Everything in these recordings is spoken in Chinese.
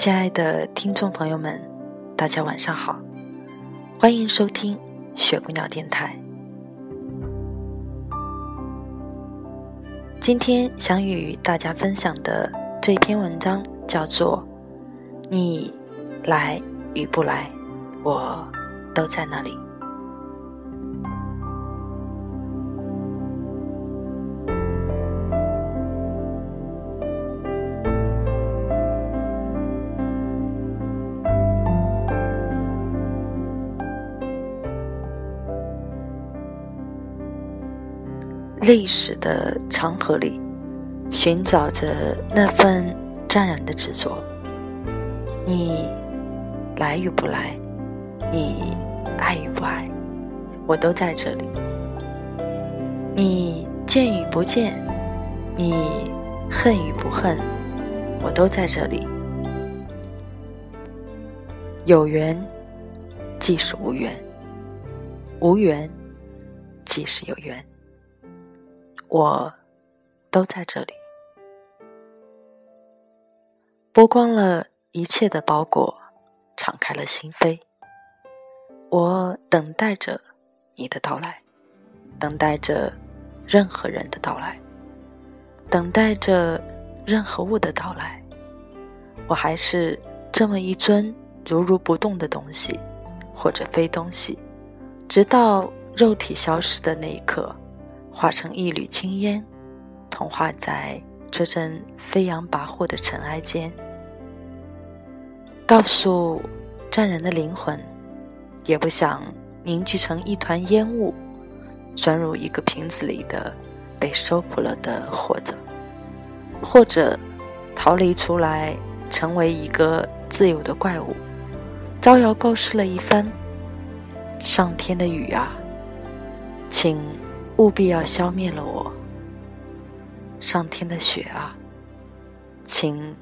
亲爱的听众朋友们，大家晚上好，欢迎收听雪姑娘电台。今天想与大家分享的这篇文章叫做《你来与不来，我都在那里》。历史的长河里，寻找着那份湛然的执着。你来与不来，你爱与不爱，我都在这里。你见与不见，你恨与不恨，我都在这里。有缘即是无缘，无缘即是有缘。我都在这里，剥光了一切的包裹，敞开了心扉。我等待着你的到来，等待着任何人的到来，等待着任何物的到来。我还是这么一尊如如不动的东西，或者非东西，直到肉体消失的那一刻。化成一缕青烟，同化在这阵飞扬跋扈的尘埃间。告诉战人的灵魂，也不想凝聚成一团烟雾，钻入一个瓶子里的被收服了的活着，或者逃离出来，成为一个自由的怪物，招摇告示了一番。上天的雨啊，请。务必要消灭了我，上天的雪啊，请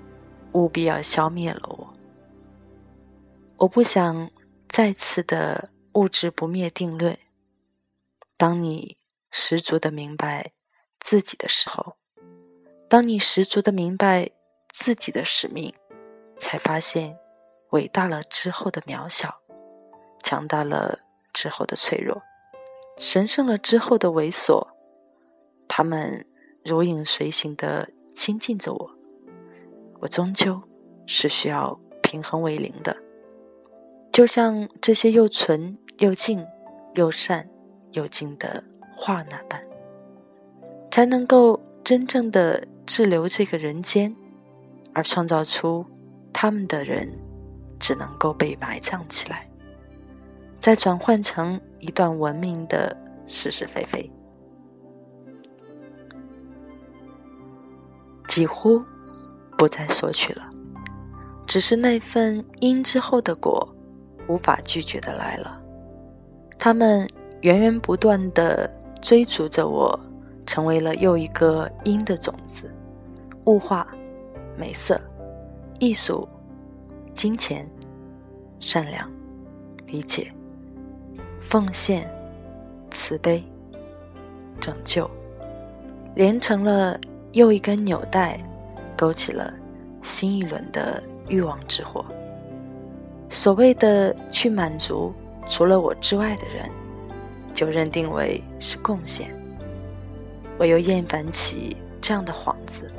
务必要消灭了我。我不想再次的物质不灭定论。当你十足的明白自己的时候，当你十足的明白自己的使命，才发现伟大了之后的渺小，强大了之后的脆弱。神圣了之后的猥琐，他们如影随形的亲近着我。我终究是需要平衡为零的，就像这些又纯又净、又善又静的话那般，才能够真正的滞留这个人间，而创造出他们的人，只能够被埋葬起来。再转换成一段文明的是是非非，几乎不再索取了，只是那份因之后的果，无法拒绝的来了。他们源源不断的追逐着我，成为了又一个因的种子，物化、美色、艺术、金钱、善良、理解。奉献、慈悲、拯救，连成了又一根纽带，勾起了新一轮的欲望之火。所谓的去满足除了我之外的人，就认定为是贡献。我又厌烦起这样的幌子，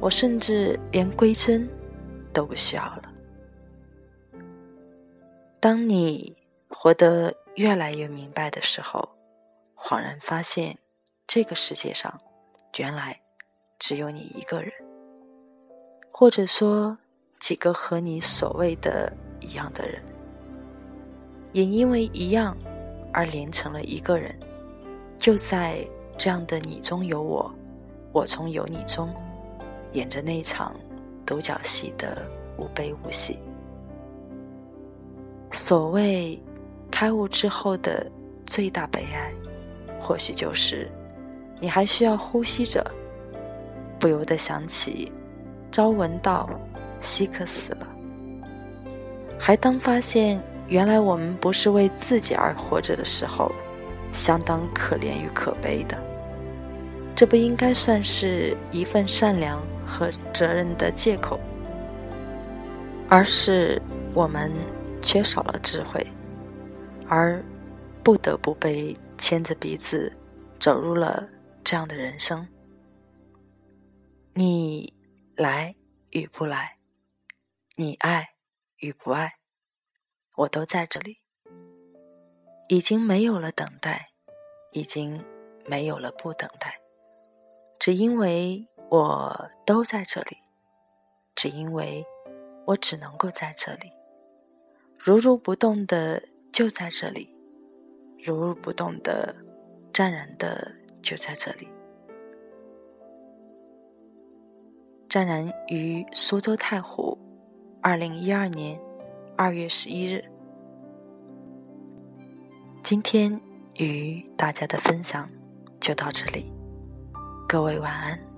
我甚至连归真都不需要了。当你活得。越来越明白的时候，恍然发现，这个世界上，原来只有你一个人，或者说几个和你所谓的一样的人，也因为一样而连成了一个人。就在这样的你中有我，我中有你中，演着那场独角戏的无悲无喜。所谓开悟之后的最大悲哀，或许就是你还需要呼吸着，不由得想起朝闻道，夕可死了。还当发现原来我们不是为自己而活着的时候，相当可怜与可悲的。这不应该算是一份善良和责任的借口，而是我们。缺少了智慧，而不得不被牵着鼻子走入了这样的人生。你来与不来，你爱与不爱，我都在这里。已经没有了等待，已经没有了不等待，只因为我都在这里，只因为我只能够在这里。如如不动的就在这里，如如不动的，湛然的就在这里。湛然于苏州太湖，二零一二年二月十一日。今天与大家的分享就到这里，各位晚安。